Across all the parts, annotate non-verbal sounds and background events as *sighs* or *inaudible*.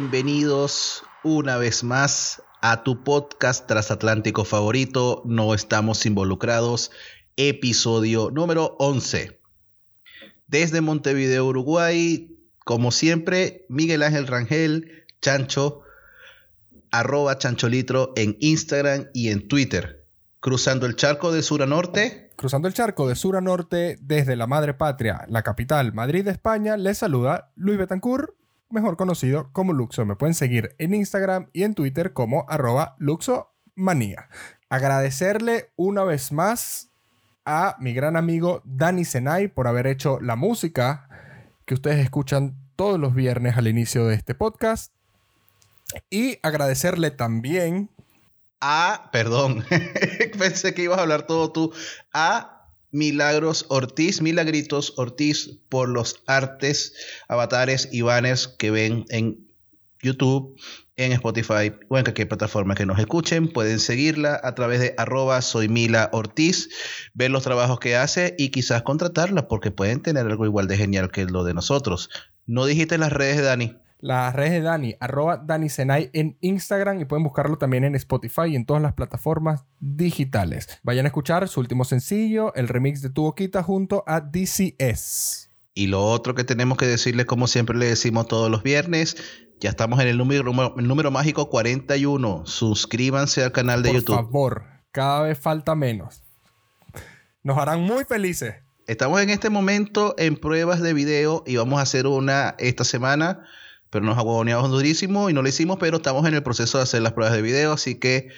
bienvenidos una vez más a tu podcast transatlántico favorito. No estamos involucrados. Episodio número 11. Desde Montevideo, Uruguay, como siempre, Miguel Ángel Rangel, Chancho, arroba chancholitro en Instagram y en Twitter. Cruzando el charco de sur a norte. Cruzando el charco de sur a norte desde la madre patria, la capital Madrid España, les saluda Luis Betancourt mejor conocido como Luxo. Me pueden seguir en Instagram y en Twitter como arroba luxomanía. Agradecerle una vez más a mi gran amigo Dani Senay por haber hecho la música que ustedes escuchan todos los viernes al inicio de este podcast. Y agradecerle también a, perdón, *laughs* pensé que ibas a hablar todo tú, a Milagros Ortiz, Milagritos Ortiz, por los artes, avatares y banners que ven en YouTube, en Spotify o en cualquier plataforma que nos escuchen. Pueden seguirla a través de arroba soy Mila Ortiz, ver los trabajos que hace y quizás contratarla porque pueden tener algo igual de genial que lo de nosotros. ¿No dijiste las redes de Dani? Las redes de Dani, arroba Dani Senay en Instagram y pueden buscarlo también en Spotify y en todas las plataformas digitales. Vayan a escuchar su último sencillo, el remix de Tu Boquita junto a DCS. Y lo otro que tenemos que decirle, como siempre le decimos todos los viernes, ya estamos en el número, el número mágico 41. Suscríbanse al canal de YouTube. Por favor, cada vez falta menos. Nos harán muy felices. Estamos en este momento en pruebas de video y vamos a hacer una esta semana pero nos aguaboneamos durísimo y no lo hicimos, pero estamos en el proceso de hacer las pruebas de video, así que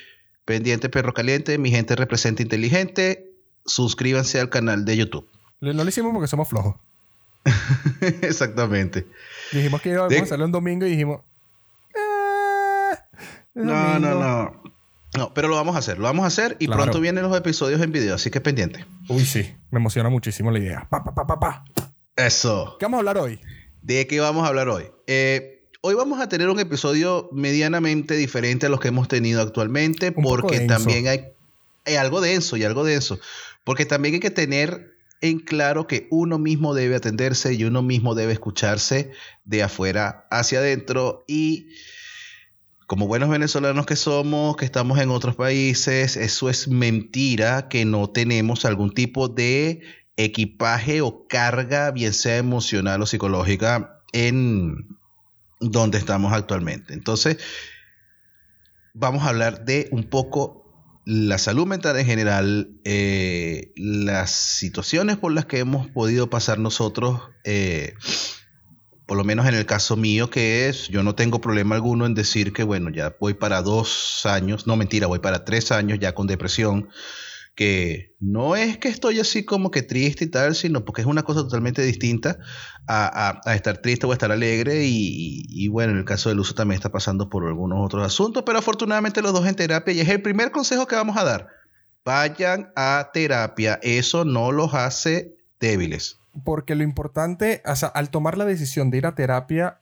pendiente perro caliente, mi gente representa inteligente, suscríbanse al canal de YouTube. No lo hicimos porque somos flojos. *laughs* Exactamente. Dijimos que íbamos a hacerlo un domingo y dijimos... Eh, no, no, no. No, pero lo vamos a hacer, lo vamos a hacer y pronto vienen los episodios en video, así que pendiente. Uy, sí, me emociona muchísimo la idea. Pa, pa, pa, pa, pa. Eso. ¿Qué vamos a hablar hoy? ¿De qué vamos a hablar hoy? Eh, hoy vamos a tener un episodio medianamente diferente a los que hemos tenido actualmente, porque también hay, hay, algo denso y algo denso, porque también hay que tener en claro que uno mismo debe atenderse y uno mismo debe escucharse de afuera hacia adentro y como buenos venezolanos que somos, que estamos en otros países, eso es mentira que no tenemos algún tipo de equipaje o carga, bien sea emocional o psicológica, en donde estamos actualmente. Entonces, vamos a hablar de un poco la salud mental en general, eh, las situaciones por las que hemos podido pasar nosotros, eh, por lo menos en el caso mío, que es, yo no tengo problema alguno en decir que, bueno, ya voy para dos años, no mentira, voy para tres años ya con depresión que no es que estoy así como que triste y tal, sino porque es una cosa totalmente distinta a, estar triste o estar alegre y, bueno, en el caso del uso también está pasando por algunos otros asuntos, pero afortunadamente los dos en terapia y es el primer consejo que vamos a dar. Vayan a terapia, eso no los hace débiles. Porque lo importante, o sea, al tomar la decisión de ir a terapia,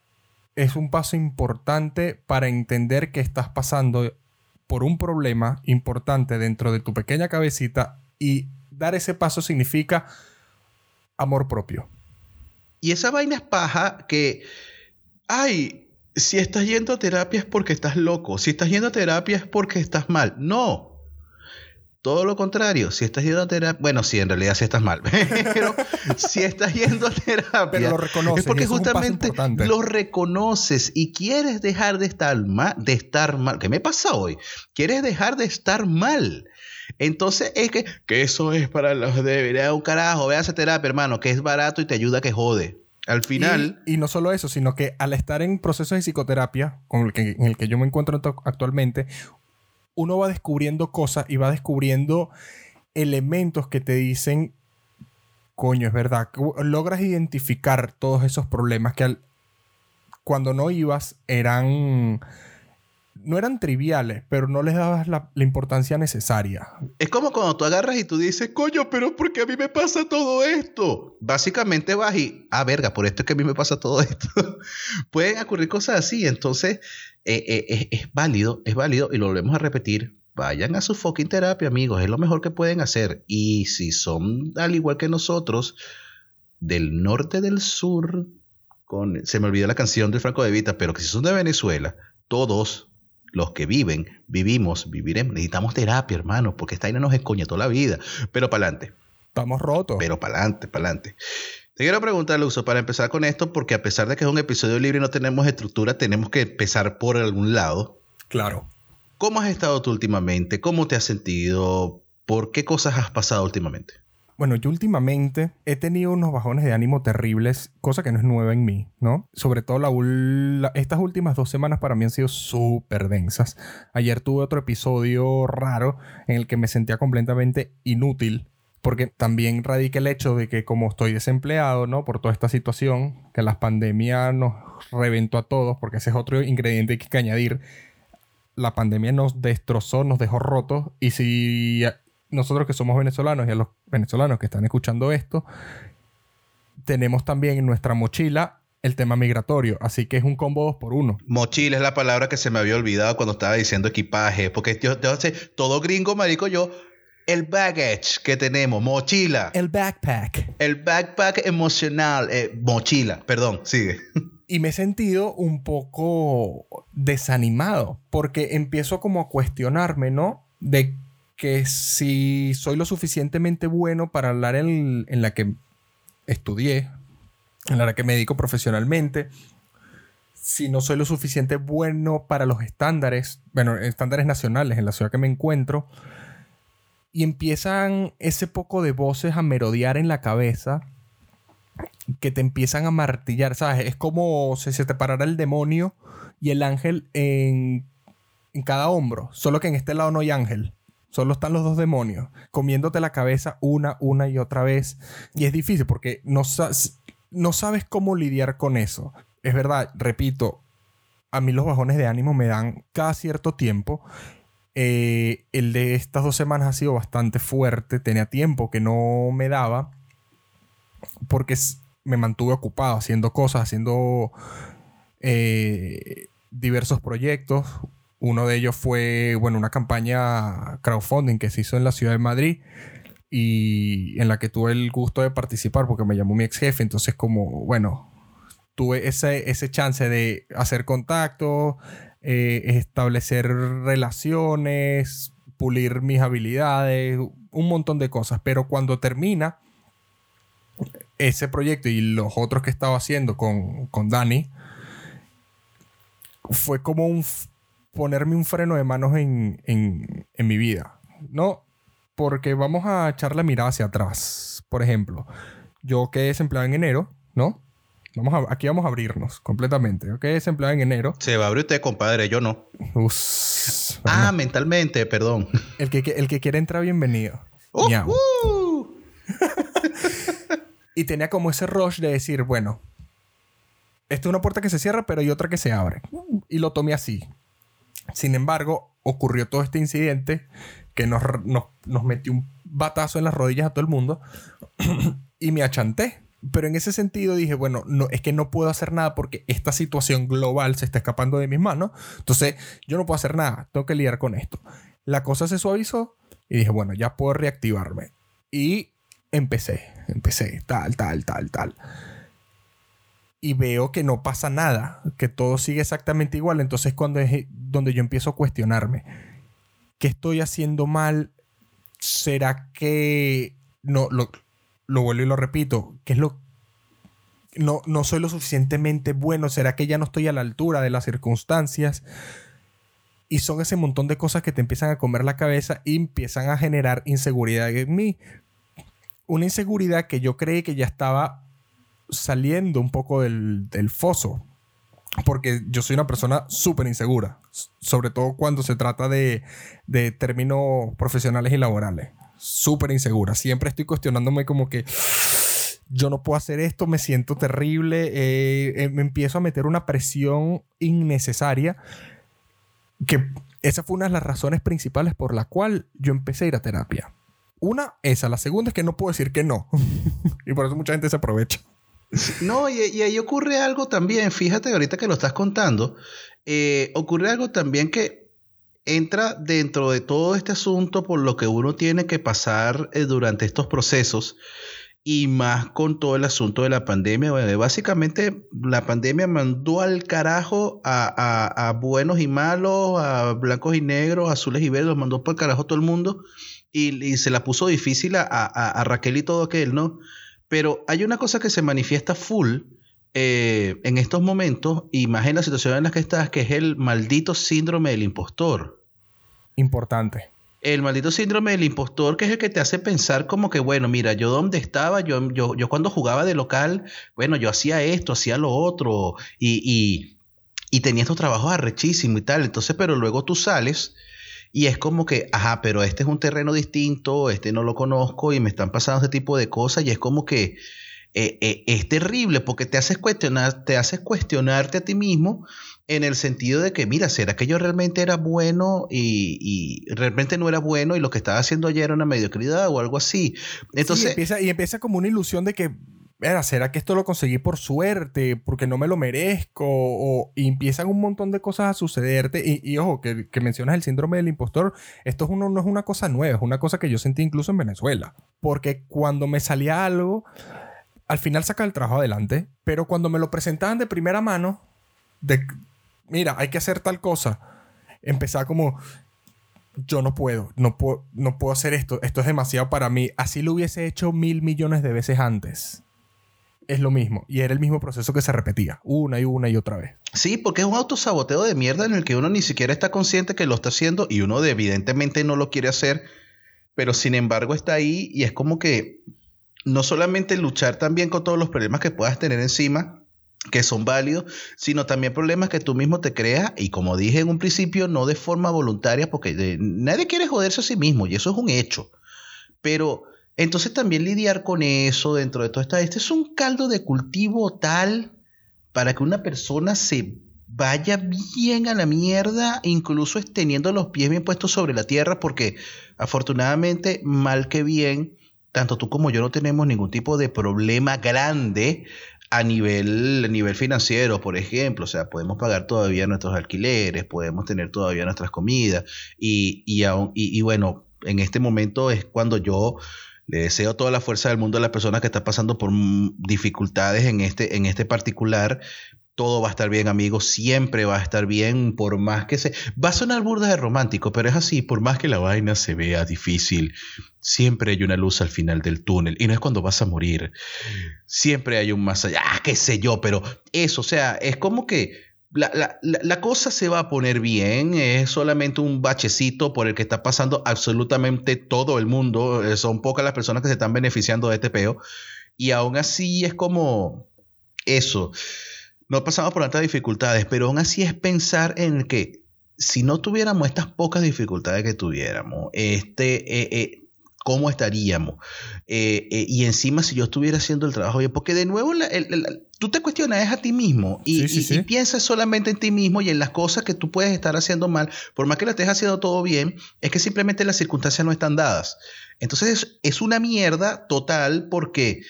es un paso importante para entender que estás pasando por un problema importante dentro de tu pequeña cabecita y dar ese paso significa amor propio. Y esa vaina es paja que, ay, si estás yendo a terapia es porque estás loco, si estás yendo a terapia es porque estás mal. No, todo lo contrario, si estás yendo a terapia, bueno, sí, en realidad sí estás mal, *laughs* pero si estás yendo a terapia, lo reconoces, es porque justamente lo reconoces y quieres dejar de estar mal, de estar mal. ¿Qué me pasa hoy? Quieres dejar de estar mal. Entonces es que, que eso es para los de un carajo, ve a terapia, hermano, que es barato y te ayuda que jode. Al final. Y, no solo eso, sino que al estar en procesos de psicoterapia, con el que, en el que yo me encuentro actualmente, uno va descubriendo cosas y va descubriendo elementos que te dicen, coño, es verdad, logras identificar todos esos problemas que cuando no ibas eran no eran triviales, pero no les dabas la, importancia necesaria. Es como cuando tú agarras y tú dices, coño, pero ¿por qué a mí me pasa todo esto? Básicamente vas y, ah, verga, por esto es que a mí me pasa todo esto. *laughs* Pueden ocurrir cosas así, entonces eh, eh, es, válido, es válido y lo volvemos a repetir. Vayan a su fucking terapia, amigos, es lo mejor que pueden hacer. Y si son al igual que nosotros, del norte, del sur, con, se me olvidó la canción de Franco de Vita, pero que si son de Venezuela, todos los que viven, vivimos, viviremos, necesitamos terapia, hermano, porque esta vaina nos toda la vida, pero para adelante. Estamos rotos. Pero para adelante, para adelante. Te quiero preguntar, Luxo, para empezar con esto, porque a pesar de que es un episodio libre y no tenemos estructura, tenemos que empezar por algún lado. Claro. ¿Cómo has estado tú últimamente? ¿Cómo te has sentido? ¿Por qué cosas has pasado últimamente? Bueno, yo últimamente he tenido unos bajones de ánimo terribles, cosa que no es nueva en mí, ¿no? Sobre todo la, estas últimas dos semanas para mí han sido súper densas. Ayer tuve otro episodio raro en el que me sentía completamente inútil, porque también radica el hecho de que como estoy desempleado, ¿no? Por toda esta situación, que la pandemia nos reventó a todos, porque ese es otro ingrediente que hay que añadir. La pandemia nos destrozó, nos dejó rotos, y si nosotros que somos venezolanos y a los venezolanos que están escuchando esto, tenemos también en nuestra mochila el tema migratorio, así que es un combo dos por uno. Mochila es la palabra que se me había olvidado cuando estaba diciendo equipaje, porque yo, yo sé, todo gringo, marico, yo, el baggage que tenemos, mochila. El backpack. El backpack emocional, eh, mochila, perdón, sigue. Y me he sentido un poco desanimado, porque empiezo como a cuestionarme, ¿no? De que si soy lo suficientemente bueno para hablar en, en la que estudié, en la que me dedico profesionalmente, si no soy lo suficiente bueno para los estándares, bueno, estándares nacionales en la ciudad que me encuentro, y empiezan ese poco de voces a merodear en la cabeza que te empiezan a martillar, ¿sabes? Es como si se te parara el demonio y el ángel en, en cada hombro, solo que en este lado no hay ángel. Solo están los dos demonios comiéndote la cabeza una, una y otra vez. Y es difícil porque no, no sabes cómo lidiar con eso. Es verdad, repito, a mí los bajones de ánimo me dan cada cierto tiempo. Eh, el de estas dos semanas ha sido bastante fuerte. Tenía tiempo que no me daba porque me mantuve ocupado haciendo cosas, haciendo eh, diversos proyectos. Uno de ellos fue, bueno, una campaña crowdfunding que se hizo en la ciudad de Madrid y en la que tuve el gusto de participar porque me llamó mi ex jefe. Entonces, como, bueno, tuve ese, ese chance de hacer contacto, eh, establecer relaciones, pulir mis habilidades, un montón de cosas. Pero cuando termina ese proyecto y los otros que estaba haciendo con, con Dani, fue como un ponerme un freno de manos en, mi vida. No, porque vamos a echar la mirada hacia atrás. Por ejemplo, yo quedé desempleado en enero, ¿no? Vamos a, aquí vamos a abrirnos completamente. Yo quedé desempleado en enero. Se va a abrir usted, compadre, yo no. ah, mentalmente, perdón. El que, el que quiere entrar, bienvenido. Uh, uh. *laughs* y tenía como ese rush de decir, bueno, esta es una puerta que se cierra, pero hay otra que se abre. Y lo tomé así. Sin embargo, ocurrió todo este incidente que nos, metió un batazo en las rodillas a todo el mundo *clears throat* y me achanté. Pero en ese sentido dije, bueno, no, es que no puedo hacer nada porque esta situación global se está escapando de mis manos. Entonces, yo no puedo hacer nada, tengo que lidiar con esto. La cosa se suavizó y dije, bueno, ya puedo reactivarme. Y empecé, empecé, tal, tal, tal, tal y veo que no pasa nada, que todo sigue exactamente igual. Entonces cuando es donde yo empiezo a cuestionarme, ¿qué estoy haciendo mal? ¿Será que no lo, lo vuelvo y lo repito? ¿Qué es lo no, no soy lo suficientemente bueno? ¿Será que ya no estoy a la altura de las circunstancias? Y son ese montón de cosas que te empiezan a comer la cabeza y empiezan a generar inseguridad en mí. Una inseguridad que yo creí que ya estaba saliendo un poco del, foso. Porque yo soy una persona súper insegura. Sobre todo cuando se trata de, términos profesionales y laborales. Súper insegura. Siempre estoy cuestionándome como que yo no puedo hacer esto, me siento terrible. Eh, eh, me empiezo a meter una presión innecesaria. Que esa fue una de las razones principales por la cual yo empecé a ir a terapia. Una, esa. La segunda es que no puedo decir que no. *laughs* y por eso mucha gente se aprovecha. No, y, ahí ocurre algo también, fíjate ahorita que lo estás contando, eh, ocurre algo también que entra dentro de todo este asunto por lo que uno tiene que pasar eh, durante estos procesos y más con todo el asunto de la pandemia. Bueno, básicamente la pandemia mandó al carajo a, buenos y malos, a blancos y negros, azules y verdes, mandó por el carajo todo el mundo y, se la puso difícil a, Raquel y todo aquel, ¿no? Pero hay una cosa que se manifiesta full eh, en estos momentos, y más en la situación en la que estás, que es el maldito síndrome del impostor. Importante el maldito síndrome del impostor, que es el que te hace pensar como que, bueno, mira, yo dónde estaba, yo, yo, yo cuando jugaba de local, bueno, yo hacía esto, hacía lo otro, y, y, y tenía estos trabajos arrechísimos y tal. Entonces, pero luego tú sales y es como que, ajá, pero este es un terreno distinto, este no lo conozco y me están pasando este tipo de cosas, y es como que eh, eh, es terrible porque te haces cuestionar, te haces cuestionarte a ti mismo en el sentido de que, mira, ¿será que yo realmente era bueno y, realmente no era bueno y lo que estaba haciendo ayer era una mediocridad o algo así? Entonces... y, empieza, y empieza como una ilusión de que, ¿será que esto lo conseguí por suerte, porque no me lo merezco? O, y empiezan un montón de cosas a sucederte. Y, ojo, que, mencionas el síndrome del impostor, esto es uno, no es una cosa nueva, es una cosa que yo sentí incluso en Venezuela. Porque cuando me salía algo, al final saca el trabajo adelante, pero cuando me lo presentaban de primera mano, de mira, hay que hacer tal cosa, empezaba como, yo no puedo, no puedo, no puedo hacer esto, esto es demasiado para mí. Así lo hubiese hecho mil millones de veces antes. Es lo mismo. Y era el mismo proceso que se repetía una y una y otra vez. Sí, porque es un autosaboteo de mierda en el que uno ni siquiera está consciente que lo está haciendo y uno evidentemente no lo quiere hacer, pero sin embargo está ahí y es como que no solamente luchar también con todos los problemas que puedas tener encima, que son válidos, sino también problemas que tú mismo te creas y como dije en un principio, no de forma voluntaria, porque nadie quiere joderse a sí mismo y eso es un hecho. Pero entonces también lidiar con eso dentro de todo esto, este es un caldo de cultivo tal para que una persona se vaya bien a la mierda, incluso teniendo los pies bien puestos sobre la tierra, porque afortunadamente, mal que bien, tanto tú como yo no tenemos ningún tipo de problema grande a nivel, a nivel financiero, por ejemplo, o sea, podemos pagar todavía nuestros alquileres, podemos tener todavía nuestras comidas y, y, y, bueno, en este momento es cuando yo le deseo toda la fuerza del mundo a las personas que están pasando por dificultades en este, en este particular, todo va a estar bien, amigos, siempre va a estar bien, por más que se... Va a sonar burda de romántico, pero es así, por más que la vaina se vea difícil, siempre hay una luz al final del túnel, y no es cuando vas a morir, siempre hay un más allá, ah, qué sé yo, pero eso, o sea, es como que la, la, cosa se va a poner bien, es solamente un bachecito por el que está pasando absolutamente todo el mundo, eh, son pocas las personas que se están beneficiando de este peo, y aún así es como eso no pasamos por tantas dificultades, pero aún así es pensar en que si no tuviéramos estas pocas dificultades que tuviéramos, este, eh, eh, ¿cómo estaríamos? Y encima si yo estuviera haciendo el trabajo bien, porque de nuevo tú te cuestionas a ti mismo y, piensas solamente en ti mismo y en las cosas que tú puedes estar haciendo mal, por más que lo estés haciendo todo bien, es que simplemente las circunstancias no están dadas. Entonces es una mierda total porque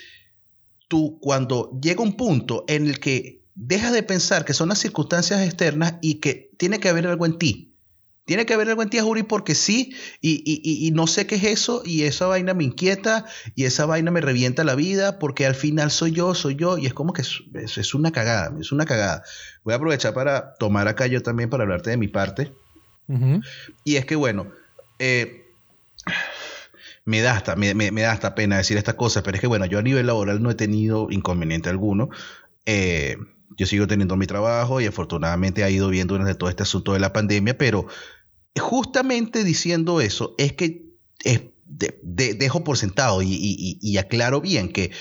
tú cuando llega un punto en el que deja de pensar que son las circunstancias externas y que tiene que haber algo en ti. Tiene que haber algo en ti, Juri, porque sí, y, no sé qué es eso, y esa vaina me inquieta, y esa vaina me revienta la vida, porque al final soy yo, soy yo, y es como que es, es una cagada, es una cagada. Voy a aprovechar para tomar acá yo también para hablarte de mi parte. Y es que, bueno, eh, me da, hasta, me, me, da hasta pena decir estas cosas, pero es que, bueno, yo a nivel laboral no he tenido inconveniente alguno. Eh, yo sigo teniendo mi trabajo y afortunadamente ha ido bien durante todo este asunto de la pandemia, pero justamente diciendo eso es que dejo por sentado y, aclaro bien que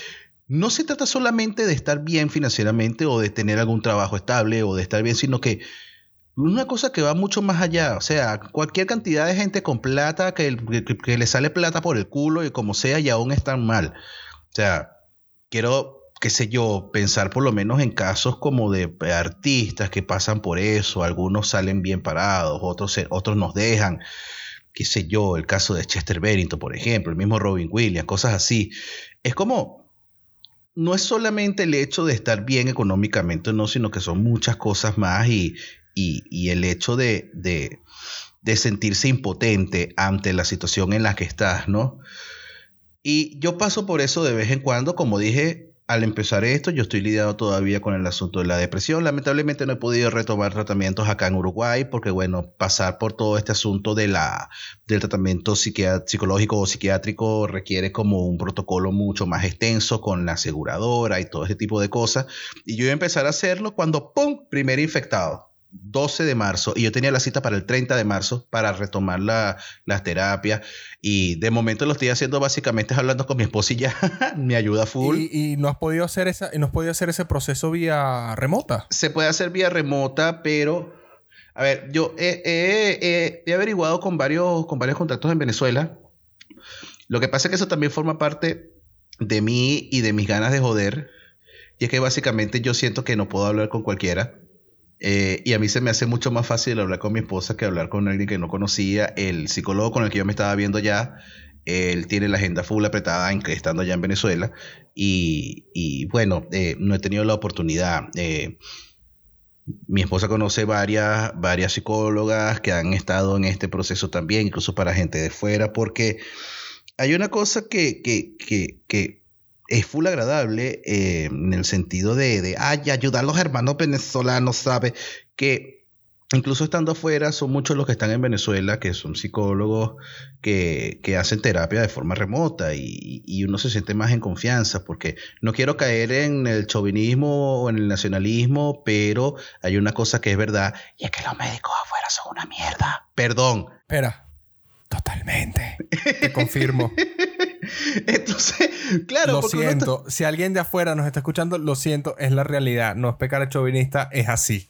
no se trata solamente de estar bien financieramente o de tener algún trabajo estable o de estar bien, sino que una cosa que va mucho más allá, o sea, cualquier cantidad de gente con plata que, que le sale plata por el culo y como sea y aún están mal. O sea, quiero qué sé yo, pensar por lo menos en casos como de artistas que pasan por eso, algunos salen bien parados, otros, otros nos dejan, qué sé yo, el caso de Chester Bennington, por ejemplo, el mismo Robin Williams, cosas así. Es como, no es solamente el hecho de estar bien económicamente, no, sino que son muchas cosas más y, y, el hecho de, de, de sentirse impotente ante la situación en la que estás, ¿no? Y yo paso por eso de vez en cuando, como dije, al empezar esto, yo estoy lidiado todavía con el asunto de la depresión. Lamentablemente no he podido retomar tratamientos acá en Uruguay porque, bueno, pasar por todo este asunto de la, del tratamiento psicológico o psiquiátrico requiere como un protocolo mucho más extenso con la aseguradora y todo ese tipo de cosas. Y yo iba a empezar a hacerlo cuando, ¡pum!, primer infectado. 12 de marzo y yo tenía la cita para el 30 de marzo para retomar la, las terapias y de momento lo estoy haciendo básicamente hablando con mi esposa y ya *laughs* me ayuda full. ¿Y, no has podido hacer esa, no has podido hacer ese proceso vía remota? Se puede hacer vía remota, pero a ver, yo he, he averiguado con varios, con varios contactos en Venezuela. Lo que pasa es que eso también forma parte de mí y de mis ganas de joder. Y es que básicamente yo siento que no puedo hablar con cualquiera eh, y a mí se me hace mucho más fácil hablar con mi esposa que hablar con alguien que no conocía. El psicólogo con el que yo me estaba viendo ya, él tiene la agenda full apretada estando allá en Venezuela. Y, bueno, eh, no he tenido la oportunidad. Eh, mi esposa conoce varias, varias psicólogas que han estado en este proceso también, incluso para gente de fuera, porque hay una cosa que, que, que, que es full agradable eh, en el sentido de, de, ay, ayudar a los hermanos venezolanos, ¿sabe? Que incluso estando afuera, son muchos los que están en Venezuela, que son psicólogos, que, que hacen terapia de forma remota y, y, uno se siente más en confianza, porque no quiero caer en el chauvinismo o en el nacionalismo, pero hay una cosa que es verdad, y es que los médicos afuera son una mierda. Perdón. Espera. Totalmente. Te confirmo. *laughs* *laughs* Entonces, claro. Lo siento. Si alguien de afuera nos está escuchando, lo siento, es la realidad. No es pecar a chauvinista, es así.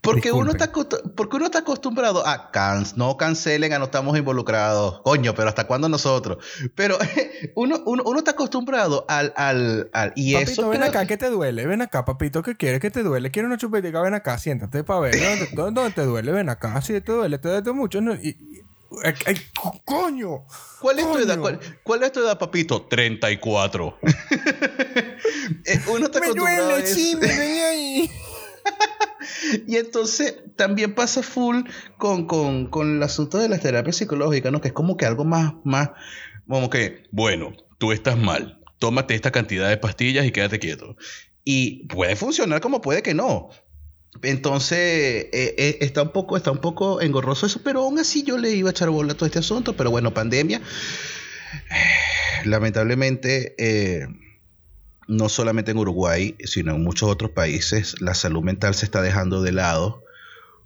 Porque uno, está, porque uno está acostumbrado a no cancelen, a no estamos involucrados. Coño, pero ¿hasta cuándo nosotros? Pero *laughs* uno, uno, está acostumbrado al. al, al y papito, ven acá, ¿qué te duele? Ven acá, papito, ¿qué quieres? ¿Qué te duele? ¿Quieres una chupetica? Ven acá, siéntate para ver. *laughs* ¿Dónde, ¿Dónde, te duele? Ven acá. Si te duele, te duele mucho. No, y, ¡Coño! ¿Cuál es tu edad? ¿Cuál, es tu edad, papito? 34. *laughs* Eh, uno está me duele, sí, me ahí. *laughs* y entonces también pasa full con, con, con, el asunto de las terapias psicológicas, ¿no? Que es como que algo más, más, como que, bueno, tú estás mal, tómate esta cantidad de pastillas y quédate quieto. Y puede funcionar como puede que no. Entonces, eh, eh, está, un poco, está un poco engorroso eso, pero aún así yo le iba a echar bola a todo este asunto. Pero bueno, pandemia, *sighs* lamentablemente, eh, no solamente en Uruguay, sino en muchos otros países, la salud mental se está dejando de lado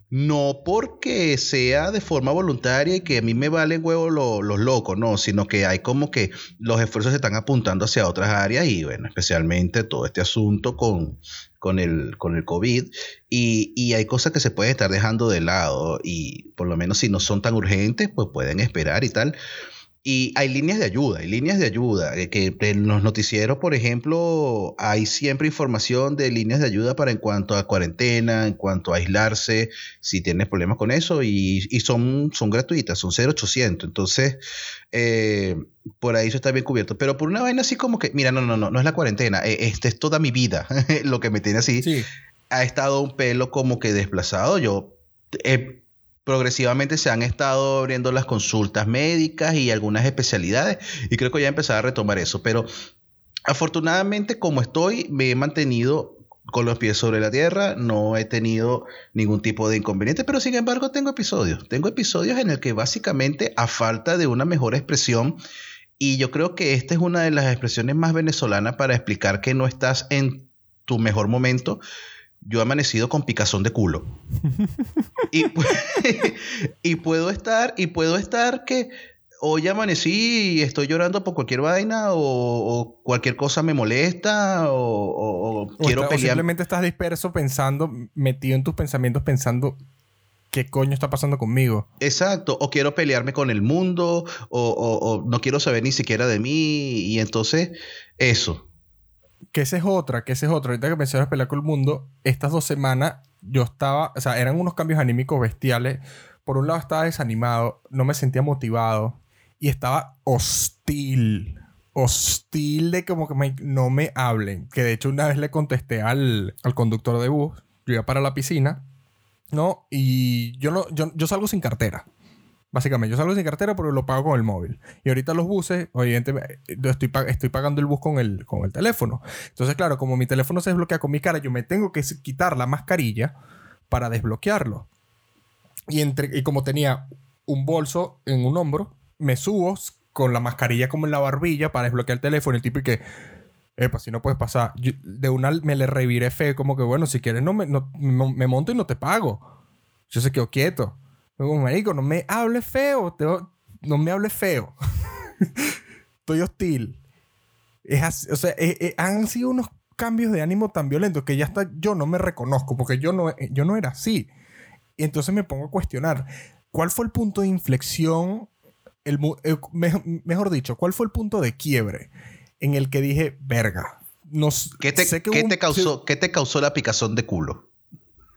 no porque sea de forma voluntaria y que a mí me valen huevo los locos, no, sino que hay como que los esfuerzos se están apuntando hacia otras áreas y bueno, especialmente todo este asunto con, con, el, con el COVID y, y hay cosas que se pueden estar dejando de lado y por lo menos si no son tan urgentes, pues pueden esperar y tal. Y hay líneas de ayuda, hay líneas de ayuda, eh, que en los noticieros, por ejemplo, hay siempre información de líneas de ayuda para en cuanto a cuarentena, en cuanto a aislarse, si tienes problemas con eso, y, son, son gratuitas, son 0800. Entonces, eh, por ahí eso está bien cubierto. Pero por una vaina así como que, mira, no, no, no, no es la cuarentena, eh, este es toda mi vida, *laughs* lo que me tiene así. Ha estado un pelo como que desplazado. Yo progresivamente se han estado abriendo las consultas médicas y algunas especialidades y creo que ya empezado a retomar eso, pero afortunadamente como estoy me he mantenido con los pies sobre la tierra, no he tenido ningún tipo de inconveniente, pero sin embargo tengo episodios, tengo episodios en el que básicamente a falta de una mejor expresión y yo creo que esta es una de las expresiones más venezolanas para explicar que no estás en tu mejor momento, yo he amanecido con picazón de culo. y, *laughs* y, puedo estar, y puedo estar que hoy amanecí y estoy llorando por cualquier vaina o, cualquier cosa me molesta o, quiero pelear. simplemente estás disperso pensando, metido en tus pensamientos pensando qué coño está pasando conmigo. Exacto, o quiero pelearme con el mundo o no quiero saber ni siquiera de mí y entonces eso. Que esa es otra, que esa es otra. Ahorita que mencionas pelear con el mundo, estas dos semanas yo estaba, o sea, eran unos cambios anímicos bestiales. Por un lado estaba desanimado, no me sentía motivado y estaba hostil. Hostil de como que no me hablen. Que de hecho una vez le contesté al, al conductor de bus, yo iba para la piscina, ¿no? Y yo, no, yo, yo salgo sin cartera. Básicamente, yo salgo sin cartera porque lo pago con el móvil. Y ahorita los buses, evidentemente, estoy, estoy pagando el bus con el, con el teléfono. Entonces, claro, como mi teléfono se desbloquea con mi cara, yo me tengo que quitar la mascarilla para desbloquearlo. Y, entre, y como tenía un bolso en un hombro, me subo con la mascarilla como en la barbilla para desbloquear el teléfono. El tipo y que, epa, si no puedes pasar. de una me le reviré fe, como que, bueno, si quieres, no me, no, me monto y no te pago. Yo se quedó quieto. Como, marico, no me hables feo. no me hables feo. *laughs* Estoy hostil. Es o sea, eh, eh, han sido unos cambios de ánimo tan violentos que ya hasta yo no me reconozco porque yo no, yo no era así. Y entonces me pongo a cuestionar, ¿cuál fue el punto de inflexión? El, eh, mejor, dicho, ¿cuál fue el punto de quiebre en el que dije, verga? ¿Qué, te, te causó, ¿Qué te causó la picazón de culo?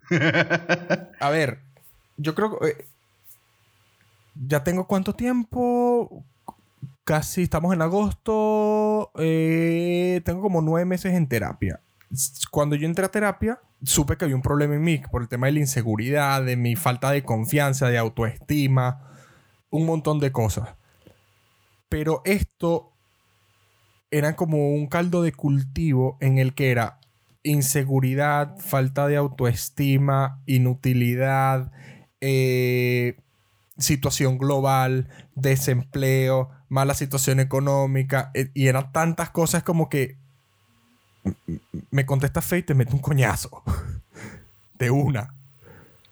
*laughs* a ver, yo creo que... Eh, ya tengo cuánto tiempo. Casi estamos en agosto. Eh, tengo como nueve meses en terapia. Cuando yo entré a terapia, supe que había un problema en mí por el tema de la inseguridad, de mi falta de confianza, de autoestima, un montón de cosas. Pero esto era como un caldo de cultivo en el que era inseguridad, falta de autoestima, inutilidad, eh, situación global, desempleo, mala situación económica, eh, y eran tantas cosas como que me contesta fe y te mete un coñazo. *laughs* De una.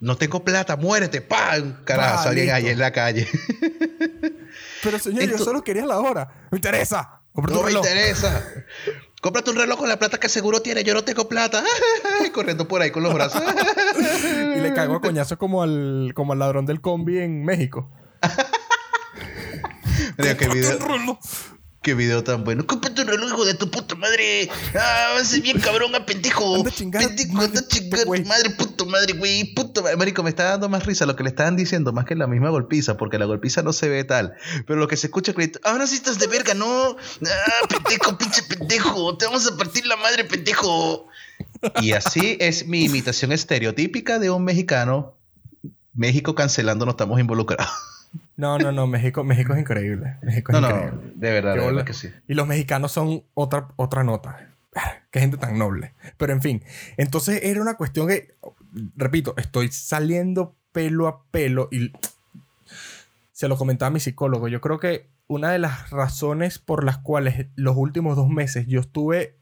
No tengo plata, muérete, ¡pam! Carajo, alguien ahí en la calle. *laughs* Pero señor, yo solo quería la hora. Me interesa. no me interesa. Cómprate un reloj con la plata que seguro tiene. Yo no tengo plata. *laughs* Corriendo por ahí con los brazos. Y le caigo a coñazo como al, como al ladrón del combi en México. *laughs* Mira qué video. Qué video tan bueno. Cómprate un reloj, hijo de tu puta madre. Ah, va a ser bien cabrón *laughs* a pendejo. Anda pendejo, anda chingar. Madre, puto madre, güey. Puto madre. Marico, me está dando más risa lo que le estaban diciendo, más que la misma golpiza, porque la golpiza no se ve tal. Pero lo que se escucha es ahora sí estás de verga, ¿no? Ah, pendejo, pinche pendejo. Te vamos a partir la madre, pendejo. Y así es mi imitación estereotípica de un mexicano. México cancelando, no estamos involucrados. No, no, no, México, México es increíble. México es increíble. No, de verdad, de verdad que sí. Y los mexicanos son otra, otra nota. Qué gente tan noble. Pero en fin, entonces era una cuestión que, repito, estoy saliendo pelo a pelo y se lo comentaba a mi psicólogo. Yo creo que una de las razones por las cuales los últimos dos meses yo estuve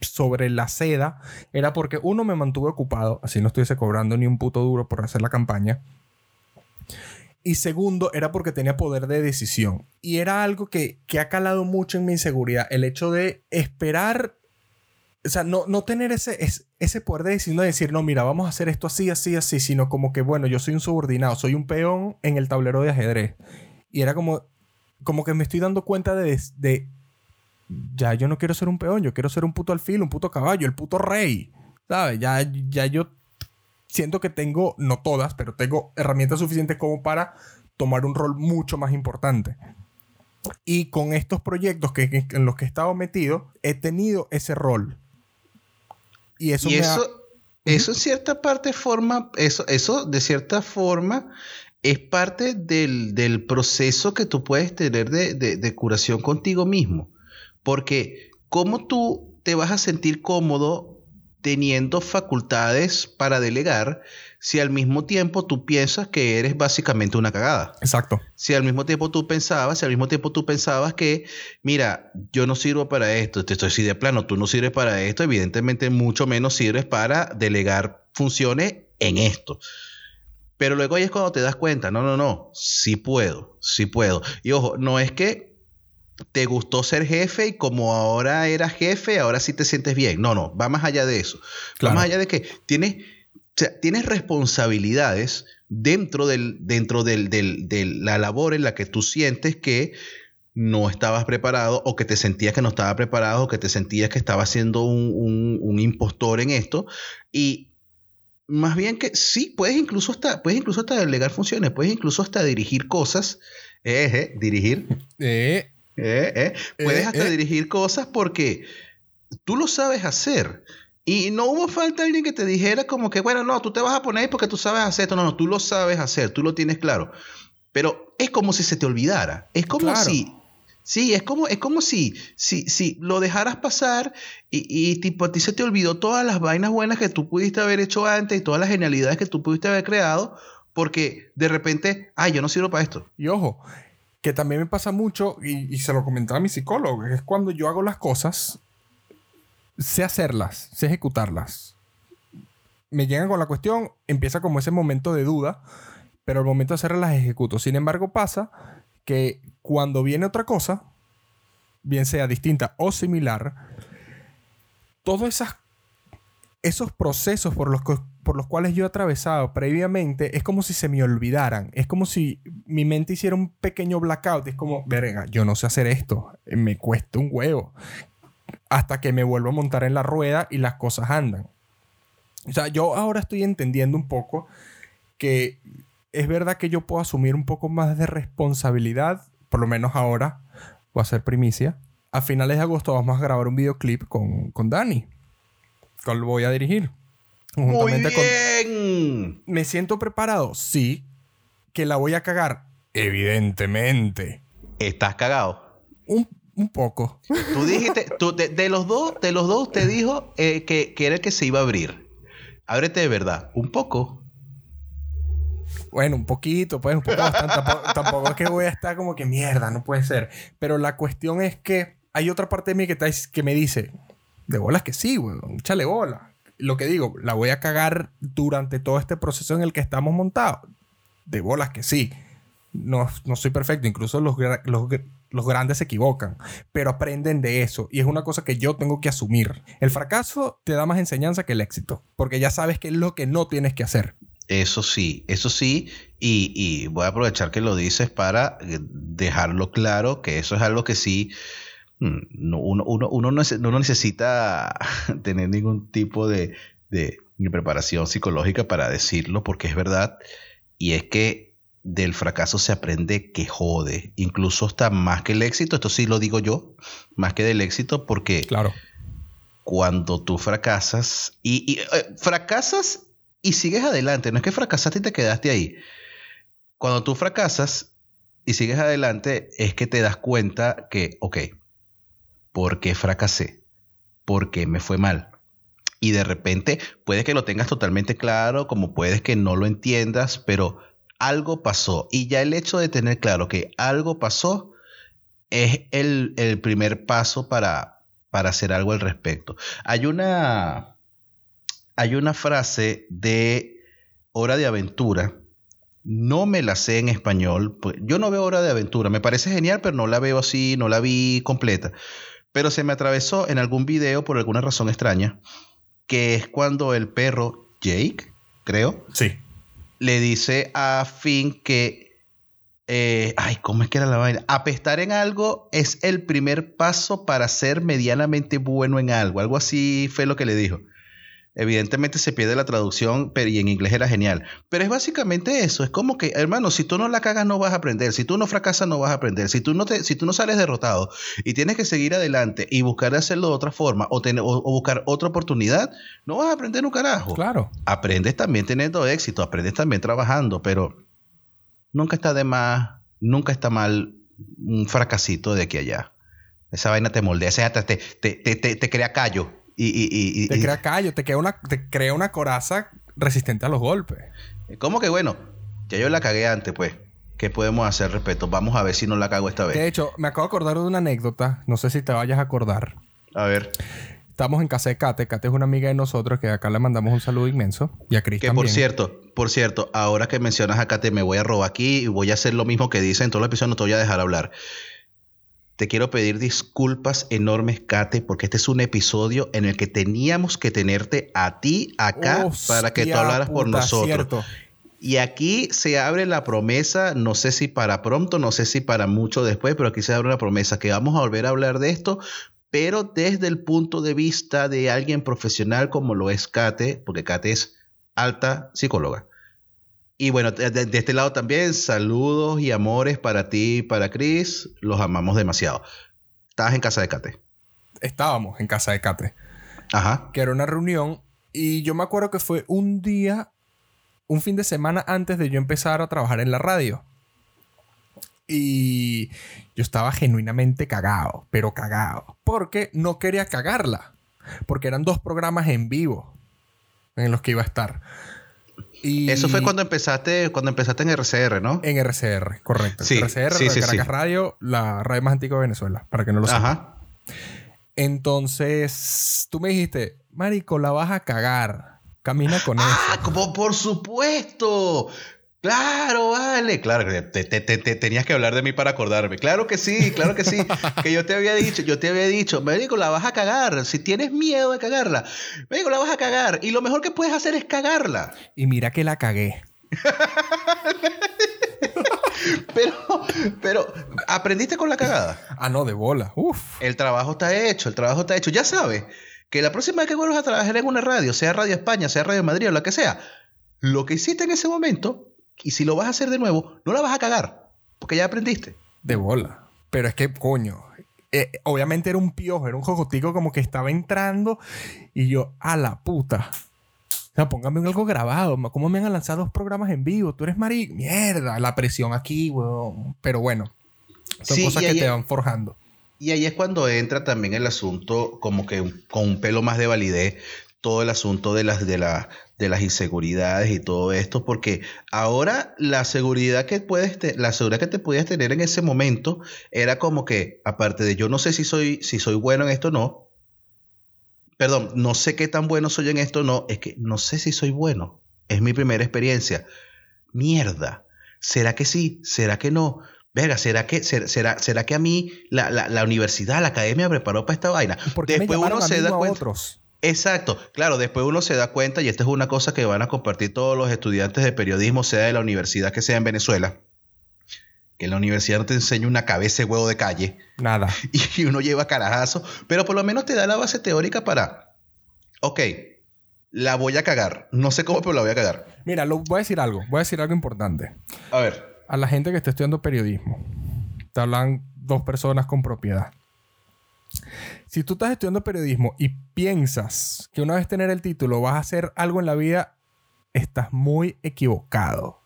sobre la seda era porque uno me mantuve ocupado, así no estuviese cobrando ni un puto duro por hacer la campaña. Y segundo, era porque tenía poder de decisión. Y era algo que, ha calado mucho en mi inseguridad. El hecho de esperar, o sea, no, no tener ese, ese poder de decisión de decir, no, mira, vamos a hacer esto así, así, así, sino como que, bueno, yo soy un subordinado, soy un peón en el tablero de ajedrez. Y era como, como que me estoy dando cuenta de, de, ya yo no quiero ser un peón, yo quiero ser un puto alfil, un puto caballo, el puto rey. ¿Sabes? Ya, ya yo siento que tengo, no todas, pero tengo herramientas suficientes como para tomar un rol mucho más importante. Y con estos proyectos que, en los que he estado metido, he tenido ese rol. Y eso, eso, eso en cierta parte forma, eso, eso de cierta forma es parte del, proceso que tú puedes tener de, de curación contigo mismo. Porque ¿cómo tú te vas a sentir cómodo teniendo facultades para delegar si al mismo tiempo tú piensas que eres básicamente una cagada. Exacto. Si al mismo tiempo tú pensabas, si al mismo tiempo tú pensabas que, mira, yo no sirvo para esto, te estoy así de plano, tú no sirves para esto, evidentemente mucho menos sirves para delegar funciones en esto. Pero luego ahí es cuando te das cuenta, no, no, no, sí puedo, sí puedo. Y ojo, no es que te gustó ser jefe y como ahora eras jefe, ahora sí te sientes bien. No, no, va más allá de eso. Va más allá de que tienes, tienes responsabilidades dentro, del, dentro del, de la labor en la que tú sientes que no estabas preparado o que te sentías que no estaba preparado o que te sentías que estaba siendo un, impostor en esto. Y más bien que sí, puedes incluso hasta, puedes incluso hasta delegar funciones, puedes incluso hasta dirigir cosas. Eh, eh dirigir. *laughs* Eh, eh, eh. Puedes hasta dirigir cosas porque tú lo sabes hacer. Y no hubo falta alguien que te dijera como que, bueno, no, tú te vas a poner porque tú sabes hacer esto. No, no, tú lo sabes hacer, tú lo tienes claro. Pero es como si se te olvidara. Es como si... Sí, es como, es como si, si, si lo dejaras pasar y, y, tipo a ti se te olvidó todas las vainas buenas que tú pudiste haber hecho antes y todas las genialidades que tú pudiste haber creado porque de repente, ay, yo no sirvo para esto. Y ojo, que también me pasa mucho, y, se lo comentaba a mi psicólogo, es cuando yo hago las cosas sé hacerlas, sé ejecutarlas. Me llegan con la cuestión, empieza como ese momento de duda, pero al momento de hacerlas las ejecuto. Sin embargo, pasa que cuando viene otra cosa, bien sea distinta o similar, todos esos procesos por los, por los cuales yo he atravesado previamente es como si se me olvidaran. Es como si mi mente hiciera un pequeño blackout. Es como, verga, yo no sé hacer esto. Me cuesta un huevo hasta que me vuelvo a montar en la rueda y las cosas andan. O sea, yo ahora estoy entendiendo un poco que es verdad que yo puedo asumir un poco más de responsabilidad, por lo menos ahora, voy a hacer primicia. A finales de agosto vamos a grabar un videoclip con, con Dani, cual voy a dirigir. Muy bien. ¿Me siento preparado? Sí. ¿Que la voy a cagar? Evidentemente. ¿Estás cagado? Un un poco. Tú dijiste, *laughs* tú, de, los dos, de los dos te dijo eh, que, que, era el que se iba a abrir. Ábrete de verdad, un poco. Bueno, un poquito, pues, un poco bastante. *laughs* tampoco, es que voy a estar como que mierda, no puede ser. Pero la cuestión es que hay otra parte de mí que, que me dice, de bolas que sí, weón, échale bola. Lo que digo, la voy a cagar durante todo este proceso en el que estamos montados. De bolas que sí. No, no soy perfecto. Incluso los, los, grandes se equivocan, pero aprenden de eso y es una cosa que yo tengo que asumir. El fracaso te da más enseñanza que el éxito, porque ya sabes qué es lo que no tienes que hacer. Eso sí, eso sí, y, voy a aprovechar que lo dices para eh, dejarlo claro que eso es algo que sí, mm, uno, uno, no, necesita *laughs* tener ningún tipo de, de preparación psicológica para decirlo, porque es verdad, y es que del fracaso se aprende que jode. Incluso está más que el éxito, esto sí lo digo yo, más que del éxito, porque claro. cuando tú fracasas y, eh, fracasas y sigues adelante, no es que fracasaste y te quedaste ahí. Cuando tú fracasas y sigues adelante, es que te das cuenta que, ok, ¿por qué fracasé? ¿Por qué me fue mal? Y de repente puede que lo tengas totalmente claro, como puedes que no lo entiendas, pero algo pasó. Y ya el hecho de tener claro que algo pasó es el, primer paso para, para, hacer algo al respecto. Hay una, hay una frase de Hora de Aventura. No me la sé en español. Yo no veo Hora de Aventura. Me parece genial, pero no la veo así, no la vi completa. Pero se me atravesó en algún video por alguna razón extraña, que es cuando el perro Jake, creo. Sí le dice a Finn que, eh, ay, ¿cómo es que era la vaina? Apestar en algo es el primer paso para ser medianamente bueno en algo. Algo así fue lo que le dijo. Evidentemente se pierde la traducción, pero y en inglés era genial. Pero es básicamente eso. Es como que, hermano, si tú no la cagas no vas a aprender. Si tú no fracasas no vas a aprender. Si tú no, te, si tú no sales derrotado y tienes que seguir adelante y buscar hacerlo de otra forma o, tener, o, buscar otra oportunidad, no vas a aprender un carajo. Claro. Aprendes también teniendo éxito, aprendes también trabajando, pero nunca está de más, nunca está mal un fracasito de aquí a allá. Esa vaina te moldea, te, te, te, te crea callo. Y, te crea callo, te crea, una, te crea una coraza resistente a los golpes. ¿Cómo que bueno? Ya yo la cagué antes, pues. ¿Qué podemos hacer respecto? Vamos a ver si no la cago esta vez. De hecho, me acabo de acordar de una anécdota. No sé si te vayas a acordar. A ver. Estamos en casa de Kate. Kate es una amiga de nosotros que acá le mandamos un saludo inmenso. Y a Cris Que por cierto, por cierto, ahora que mencionas a Kate, me voy a robar aquí y voy a hacer lo mismo que dice en todo el episodio. No te voy a dejar hablar. Te quiero pedir disculpas enormes, Kate, porque este es un episodio en el que teníamos que tenerte a ti acá para que tú hablaras por nosotros. Y aquí se abre la promesa, no sé si para pronto, no sé si para mucho después, pero aquí se abre la promesa que vamos a volver a hablar de esto, pero desde el punto de vista de alguien profesional como lo es Kate, porque Kate es alta psicóloga. Y bueno, de, este lado también, saludos y amores para ti y para Chris. Los amamos demasiado. Estabas en casa de Kate. Estábamos en casa de Kate. Ajá. Que era una reunión. Y yo me acuerdo que fue un día, un fin de semana antes de yo empezar a trabajar en la radio. Y yo estaba genuinamente cagado, pero cagado. Porque no quería cagarla. Porque eran dos programas en vivo en los que iba a estar. Y... Eso fue cuando empezaste, cuando empezaste en RCR, ¿no? En RCR, correcto. Sí, RCR, sí, sí, Caracas Radio, la radio más antigua de Venezuela, para que no lo sepan. Ajá. Entonces, tú me dijiste, Marico, la vas a cagar. Camina con ah, eso. ¡Ah, como por supuesto! Claro, vale, claro, te, tenías que hablar de mí para acordarme. Claro que sí, claro que sí. que yo te había dicho, yo te había dicho, médico, la vas a cagar. Si tienes miedo de cagarla, médico, la vas a cagar. Y lo mejor que puedes hacer es cagarla. Y mira que la cagué. *laughs* pero, pero, ¿aprendiste con la cagada? Ah, no, de bola. Uf. El trabajo está hecho, el trabajo está hecho. Ya sabes que la próxima vez que vuelvas a trabajar en una radio, sea Radio España, sea Radio Madrid o la que sea, lo que hiciste en ese momento y si lo vas a hacer de nuevo, no la vas a cagar, porque ya aprendiste. De bola. Pero es que, coño, eh, obviamente era un piojo, era un jojotico como que estaba entrando y yo, a la puta. O sea, póngame algo grabado. ¿Cómo me han lanzado dos programas en vivo? Tú eres Mari. Mierda, la presión aquí, weón. Pero bueno, son cosas que te van forjando. Y ahí es cuando entra también el asunto, como que con un pelo más de validez, todo el asunto de las, de, la, de las inseguridades y todo esto, porque ahora la seguridad que puedes la seguridad que te podías tener en ese momento era como que, aparte de yo no sé si soy, si soy bueno en esto o no, perdón, no sé qué tan bueno soy en esto o no, es que no sé si soy bueno. Es mi primera experiencia. Mierda. ¿Será que sí? ¿Será que no? Venga, ¿será que, será, será que a mí la, la, universidad, la academia me preparó para esta vaina? Porque Después uno se da cuenta. Otros? Exacto, claro, después uno se da cuenta, y esta es una cosa que van a compartir todos los estudiantes de periodismo, sea de la universidad que sea en Venezuela, que en la universidad no te enseña una cabeza de huevo de calle. Nada. *laughs* Y uno lleva carajazo, pero por lo menos te da la base teórica para, ok, la voy a cagar. No sé cómo, pero la voy a cagar. Mira, lo, voy a decir algo, voy a decir algo importante. A ver. A la gente que está estudiando periodismo, te hablan dos personas con propiedad. Si tú estás estudiando periodismo y piensas que una vez tener el título vas a hacer algo en la vida, estás muy equivocado.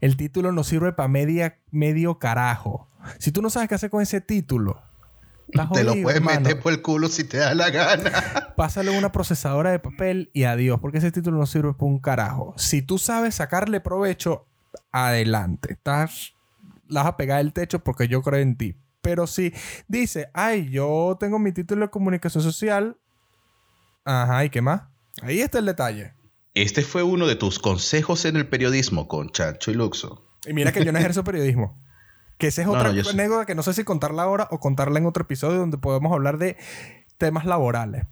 El título no sirve para medio carajo. Si tú no sabes qué hacer con ese título, te lo puedes meter por el culo si te da la gana. *laughs* Pásale una procesadora de papel y adiós, porque ese título no sirve para un carajo. Si tú sabes sacarle provecho, adelante. Estás, la vas a pegar el techo porque yo creo en ti. Pero si dice, ay, yo tengo mi título de comunicación social, ajá, ¿y qué más? Ahí está el detalle. Este fue uno de tus consejos en el periodismo con Chancho y Luxo. Y mira que yo no *laughs* ejerzo periodismo. Que esa es otra anécdota que no sé si contarla ahora o contarla en otro episodio donde podemos hablar de temas laborales.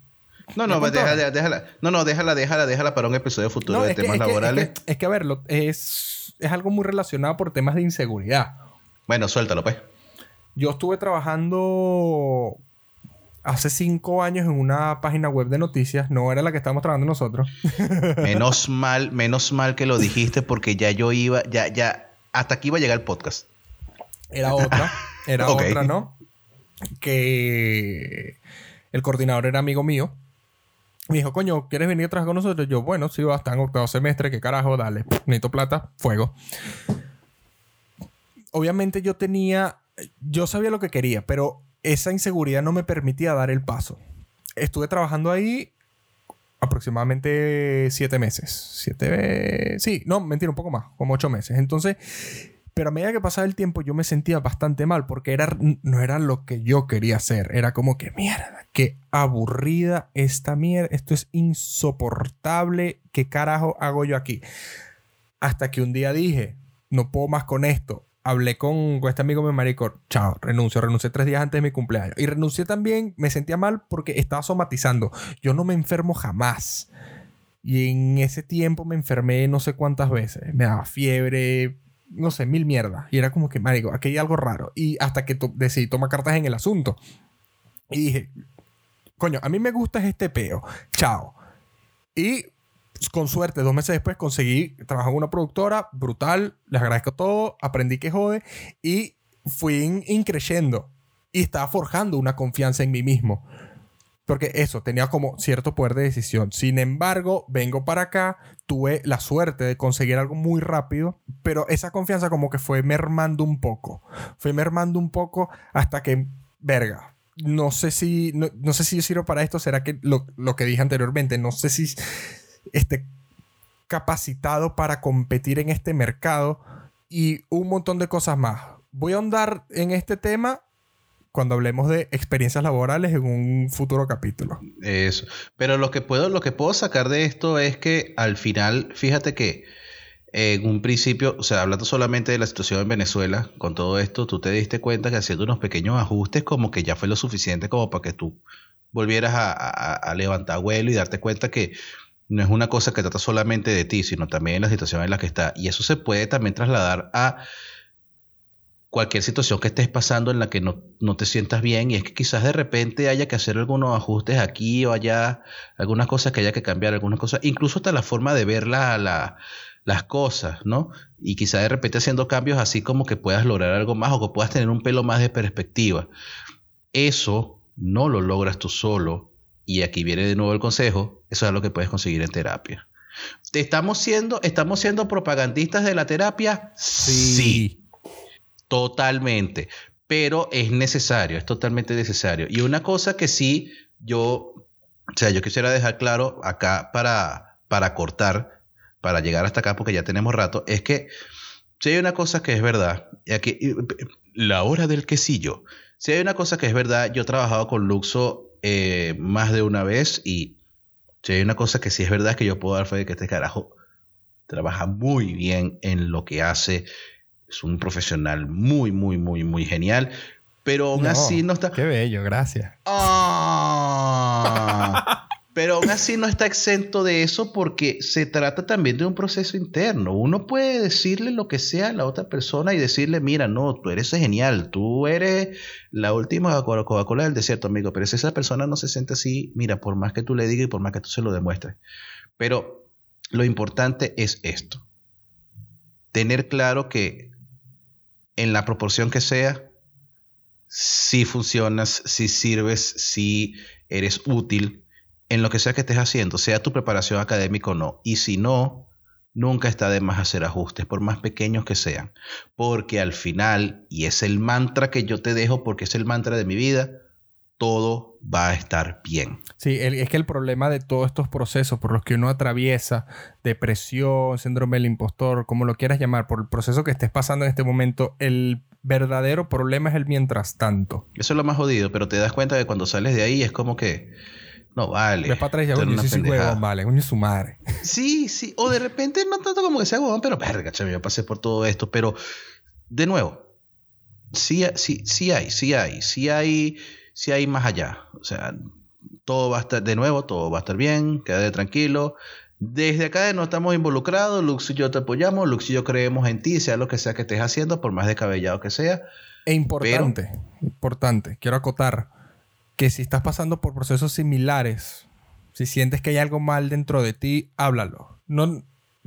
No, no, déjala, déjala, no, no, déjala, déjala, déjala para un episodio futuro de temas laborales. es, que, a ver, es, es algo muy relacionado por temas de inseguridad. Bueno, suéltalo, pues. Yo estuve trabajando hace cinco años en una página web de noticias, no era la que estábamos trabajando nosotros. *laughs* menos mal, menos mal que lo dijiste porque ya yo iba, ya, ya, hasta aquí iba a llegar el podcast. Era otra, era *laughs* otra, ¿no? Que el coordinador era amigo mío. Me dijo, coño, ¿quieres venir a trabajar con nosotros? Yo, bueno, sí, va, estar en octavo semestre, ¿qué carajo? Dale, necesito plata, fuego. Obviamente yo tenía yo sabía lo que quería, pero esa inseguridad no me permitía dar el paso. Estuve trabajando ahí aproximadamente siete meses. Siete... Sí, no, mentira, un poco más, como ocho meses. Entonces, pero a medida que pasaba el tiempo yo me sentía bastante mal porque era, no era lo que yo quería hacer. Era como que, mierda, qué aburrida esta mierda. Esto es insoportable. ¿Qué carajo hago yo aquí? Hasta que un día dije, no puedo más con esto hablé con, este amigo mi marico, chao, renuncio, renuncié tres días antes de mi cumpleaños. Y renuncié también, me sentía mal porque estaba somatizando. Yo no me enfermo jamás. Y en ese tiempo me enfermé no sé cuántas veces. Me daba fiebre, no sé, mil mierdas. Y era como que, marico, aquí hay algo raro. Y hasta que decidí tomar cartas en el asunto. Y dije, coño, a mí me gusta este peo. Chao. Y con suerte, dos meses después conseguí trabajar en una productora brutal. Les agradezco todo. Aprendí que jode. Y fui increyendo. Y estaba forjando una confianza en mí mismo. Porque eso, tenía como cierto poder de decisión. Sin embargo, vengo para acá, tuve la suerte de conseguir algo muy rápido, pero esa confianza como que fue mermando un poco. Fue mermando un poco hasta que, verga, no sé si, no, sé si yo sirvo para esto, será que lo, lo, que dije anteriormente, no sé si esté capacitado para competir en este mercado y un montón de cosas más. Voy a ahondar en este tema cuando hablemos de experiencias laborales en un futuro capítulo. Eso. Pero lo que puedo, lo que puedo sacar de esto es que al final, fíjate que en un principio, o sea, hablando solamente de la situación en Venezuela, con todo esto, tú te diste cuenta que haciendo unos pequeños ajustes, como que ya fue lo suficiente como para que tú volvieras a, levantar vuelo y darte cuenta que no es una cosa que trata solamente de ti, sino también de la situación en la que está. Y eso se puede también trasladar a cualquier situación que estés pasando en la que no, te sientas bien y es que quizás de repente haya que hacer algunos ajustes aquí o allá, algunas cosas que haya que cambiar, algunas cosas, incluso hasta la forma de ver las cosas, ¿no? Y quizás de repente haciendo cambios así como que puedas lograr algo más o que puedas tener un pelo más de perspectiva. Eso no lo logras tú solo y aquí viene de nuevo el consejo, eso es lo que puedes conseguir en terapia. ¿Estamos siendo, estamos siendo propagandistas de la terapia? sí. Totalmente. Pero es necesario, es totalmente necesario. Y una cosa que sí yo, o sea, yo quisiera dejar claro acá para, para cortar, para llegar hasta acá, porque ya tenemos rato, es que si hay una cosa que es verdad, y aquí, la hora del quesillo, si hay una cosa que es verdad, yo he trabajado con Luxo eh, más de una vez y si hay una cosa que sí es verdad que yo puedo dar fe de que este carajo trabaja muy bien en lo que hace es un profesional muy, muy, muy, muy genial. Pero aún así no está. Qué bello, gracias. Ah. Pero aún así no está exento de eso porque se trata también de un proceso interno. Uno puede decirle lo que sea a la otra persona y decirle, mira, no, tú eres genial, tú eres la última Coca-Cola del desierto, amigo. Pero si esa persona no se siente así, mira, por más que tú le digas y por más que tú se lo demuestres. Pero lo importante es esto. Tener claro que en la proporción que sea, si funcionas, si sirves, si eres útil en lo que sea que estés haciendo, sea tu preparación académica o no. Y si no, nunca está de más hacer ajustes, por más pequeños que sean. Porque al final, y es el mantra que yo te dejo porque es el mantra de mi vida, todo va a estar bien. Sí, es que el problema de todos estos procesos por los que uno atraviesa, depresión, síndrome del impostor, como lo quieras llamar, por el proceso que estés pasando en este momento, el verdadero problema es el mientras tanto. Eso es lo más jodido, pero te das cuenta de que cuando sales de ahí es como que... No vale. Ves para atrás y ya, coño, sí, huevón, vale, coño, su madre. Sí, sí. O de repente, no tanto como que sea huevón, pero verga, chaval, yo pasé por todo esto. Pero, de nuevo, sí, sí, sí hay, sí hay, sí hay si hay más allá. O sea, todo va a estar, de nuevo, todo va a estar bien, quédate tranquilo. Desde acá no estamos involucrados, Lux y yo te apoyamos, Lux y yo creemos en ti, sea lo que sea que estés haciendo, por más descabellado que sea. E importante, importante, quiero acotar que si estás pasando por procesos similares, si sientes que hay algo mal dentro de ti, háblalo. No,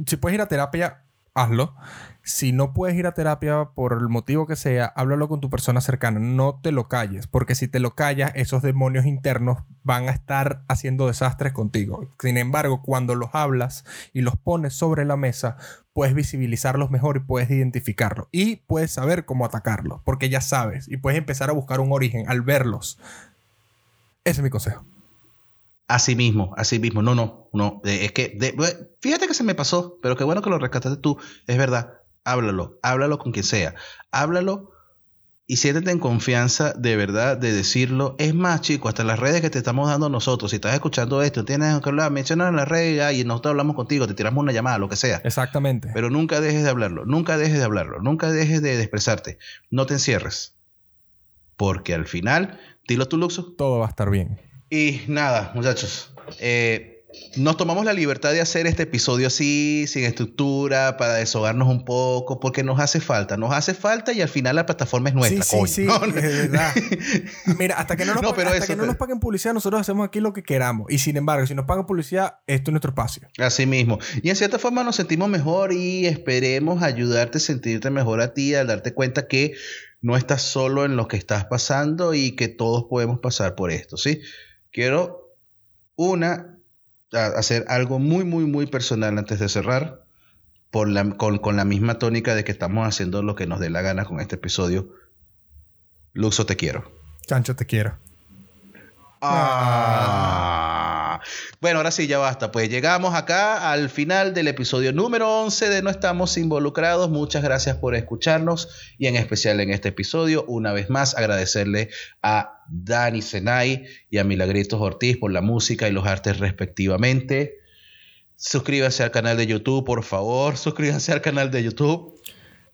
si puedes ir a terapia, hazlo. Si no puedes ir a terapia por el motivo que sea, háblalo con tu persona cercana. No te lo calles, porque si te lo callas, esos demonios internos van a estar haciendo desastres contigo. Sin embargo, cuando los hablas y los pones sobre la mesa, puedes visibilizarlos mejor y puedes identificarlos. Y puedes saber cómo atacarlos, porque ya sabes. Y puedes empezar a buscar un origen al verlos. Ese es mi consejo. Así mismo, así mismo. No, no, no. Es que, fíjate que se me pasó, pero qué bueno que lo rescataste tú. Es verdad háblalo, háblalo con quien sea, háblalo y siéntete en confianza de verdad de decirlo. Es más, chico, hasta las redes que te estamos dando nosotros, si estás escuchando esto, tienes que hablar, mencionar en las redes y nosotros hablamos contigo, te tiramos una llamada, lo que sea. Exactamente. Pero nunca dejes de hablarlo, nunca dejes de hablarlo, nunca dejes de expresarte. No te encierres. Porque al final, dilo tu luxo. Todo va a estar bien. Y nada, muchachos. Eh, nos tomamos la libertad de hacer este episodio así, sin estructura, para deshogarnos un poco, porque nos hace falta, nos hace falta y al final la plataforma es nuestra. Sí, sí, sí, verdad. *laughs* Mira, hasta que no, nos, que no nos paguen publicidad, nosotros hacemos aquí lo que queramos. Y sin embargo, si nos pagan publicidad, esto es nuestro espacio. Así mismo. Y en cierta forma nos sentimos mejor y esperemos ayudarte a sentirte mejor a ti, al darte cuenta que no estás solo en lo que estás pasando y que todos podemos pasar por esto, ¿sí? quiero una, hacer algo muy, muy, muy personal antes de cerrar, por la, con, con la misma tónica de que estamos haciendo lo que nos dé la gana con este episodio. Luxo, te quiero. Chancho, te quiero. Ah. Bueno, ahora sí, ya basta. Pues llegamos acá al final del episodio número 11 de No Estamos Involucrados. Muchas gracias por escucharnos y en especial en este episodio, una vez más, agradecerle a Dani Senay y a Milagritos Ortiz por la música y los artes respectivamente. Suscríbase al canal de YouTube, por favor. Suscríbanse al canal de YouTube.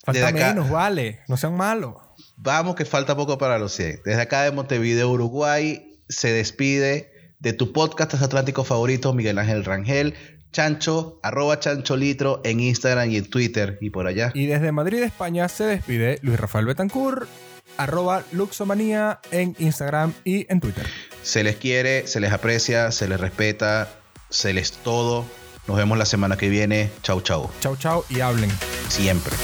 Falta menos, vale. No sean malos. Vamos, que falta poco para los 100. Desde acá de Montevideo, Uruguay, se despide de tu podcast atlántico favorito, Miguel Ángel Rangel. Chancho, arroba chancholitro en Instagram y en Twitter y por allá. Y desde Madrid, España, se despide Luis Rafael Betancourt, arroba luxomanía en Instagram y en Twitter. Se les quiere, se les aprecia, se les respeta, se les todo. Nos vemos la semana que viene. Chau, chau. Chau, chau y hablen. Siempre.